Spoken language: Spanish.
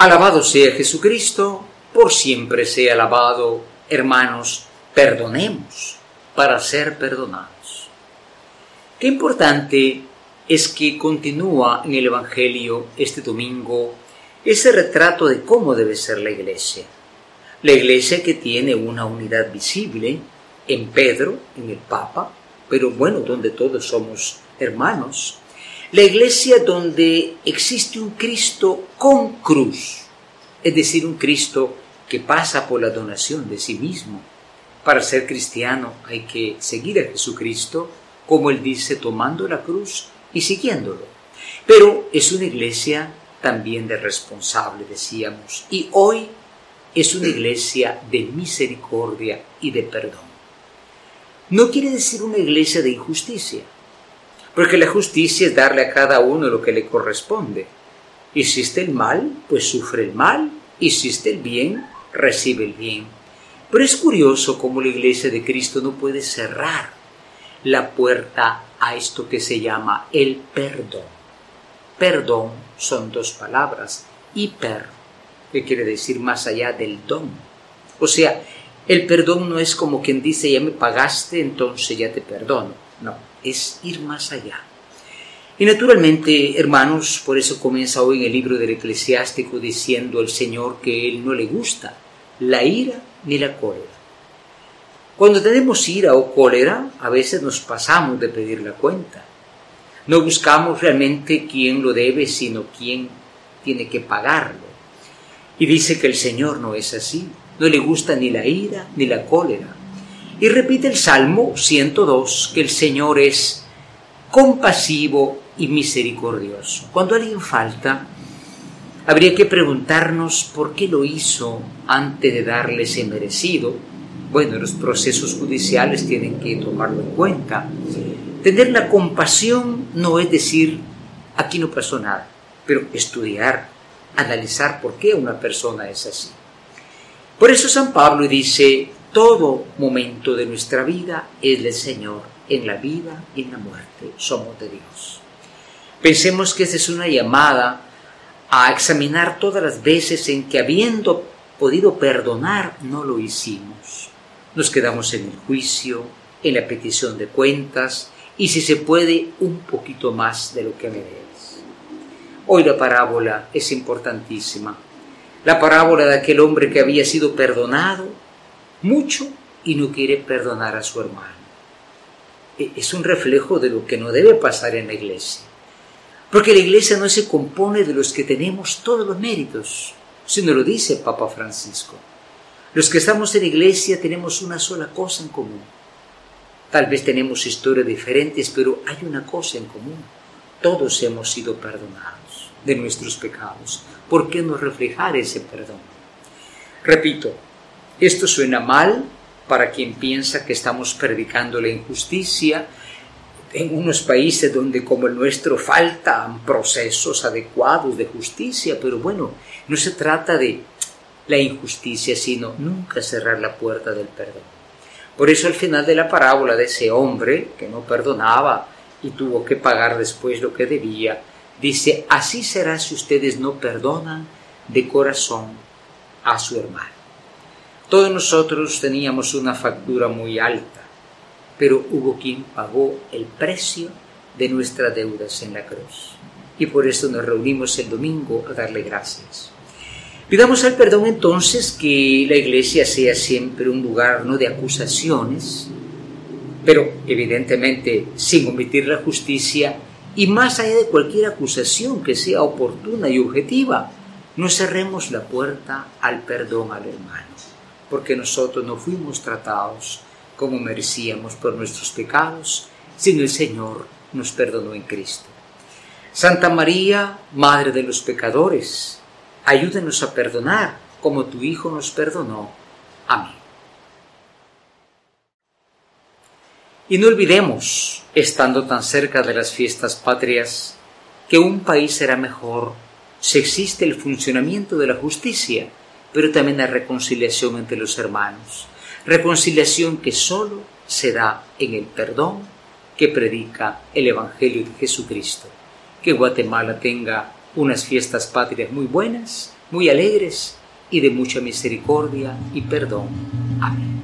Alabado sea Jesucristo, por siempre sea alabado, hermanos, perdonemos para ser perdonados. Qué importante es que continúa en el Evangelio este domingo ese retrato de cómo debe ser la iglesia. La iglesia que tiene una unidad visible en Pedro, en el Papa, pero bueno, donde todos somos hermanos. La iglesia donde existe un Cristo con cruz, es decir, un Cristo que pasa por la donación de sí mismo. Para ser cristiano hay que seguir a Jesucristo, como él dice, tomando la cruz y siguiéndolo. Pero es una iglesia también de responsable, decíamos, y hoy es una iglesia de misericordia y de perdón. No quiere decir una iglesia de injusticia, porque la justicia es darle a cada uno lo que le corresponde. Hiciste el mal, pues sufre el mal, hiciste el bien, recibe el bien. Pero es curioso cómo la iglesia de Cristo no puede cerrar la puerta a esto que se llama el perdón. Perdón son dos palabras, hiper, que quiere decir más allá del don. O sea, el perdón no es como quien dice ya me pagaste, entonces ya te perdono. No, es ir más allá. Y naturalmente, hermanos, por eso comienza hoy en el libro del eclesiástico diciendo el Señor que Él no le gusta la ira ni la cólera. Cuando tenemos ira o cólera, a veces nos pasamos de pedir la cuenta. No buscamos realmente quién lo debe, sino quién tiene que pagarlo. Y dice que el Señor no es así, no le gusta ni la ira ni la cólera. Y repite el Salmo 102 que el Señor es compasivo y misericordioso. Cuando alguien falta, habría que preguntarnos por qué lo hizo antes de darle ese merecido. Bueno, los procesos judiciales tienen que tomarlo en cuenta. Tener la compasión no es decir, aquí no pasó nada, pero estudiar, analizar por qué una persona es así. Por eso San Pablo dice, todo momento de nuestra vida es del Señor, en la vida y en la muerte somos de Dios. Pensemos que esta es una llamada a examinar todas las veces en que habiendo podido perdonar no lo hicimos. Nos quedamos en el juicio, en la petición de cuentas, y si se puede un poquito más de lo que me. Hoy la parábola es importantísima. La parábola de aquel hombre que había sido perdonado mucho y no quiere perdonar a su hermano. E, es un reflejo de lo que no debe pasar en la iglesia. Porque la iglesia no se compone de los que tenemos todos los méritos, sino lo dice Papa Francisco. Los que estamos en la iglesia tenemos una sola cosa en común, Tal vez tenemos historias diferentes, pero hay una cosa en común. Todos hemos sido perdonados de nuestros pecados. ¿Por qué no reflejar ese perdón? Repito, esto suena mal para quien piensa que estamos predicando la injusticia en unos países donde como el nuestro faltan procesos adecuados de justicia, pero bueno, no se trata de la injusticia, sino nunca cerrar la puerta del perdón. Por eso al final de la parábola de ese hombre que no perdonaba y tuvo que pagar después lo que debía, dice, así será si ustedes no perdonan de corazón a su hermano. Todos nosotros teníamos una factura muy alta, pero hubo quien pagó el precio de nuestras deudas en la cruz. Y por eso nos reunimos el domingo a darle gracias. Pidamos al perdón entonces que la iglesia sea siempre un lugar no de acusaciones, pero evidentemente sin omitir la justicia y más allá de cualquier acusación que sea oportuna y objetiva, no cerremos la puerta al perdón al hermano, porque nosotros no fuimos tratados como merecíamos por nuestros pecados, sino el Señor nos perdonó en Cristo. Santa María, Madre de los pecadores, ayúdenos a perdonar como tu Hijo nos perdonó. Amén. Y no olvidemos, estando tan cerca de las fiestas patrias, que un país será mejor si existe el funcionamiento de la justicia, pero también la reconciliación entre los hermanos. Reconciliación que solo se da en el perdón que predica el Evangelio de Jesucristo. Que Guatemala tenga unas fiestas patrias muy buenas muy alegres y de mucha misericordia y perdón. Amén.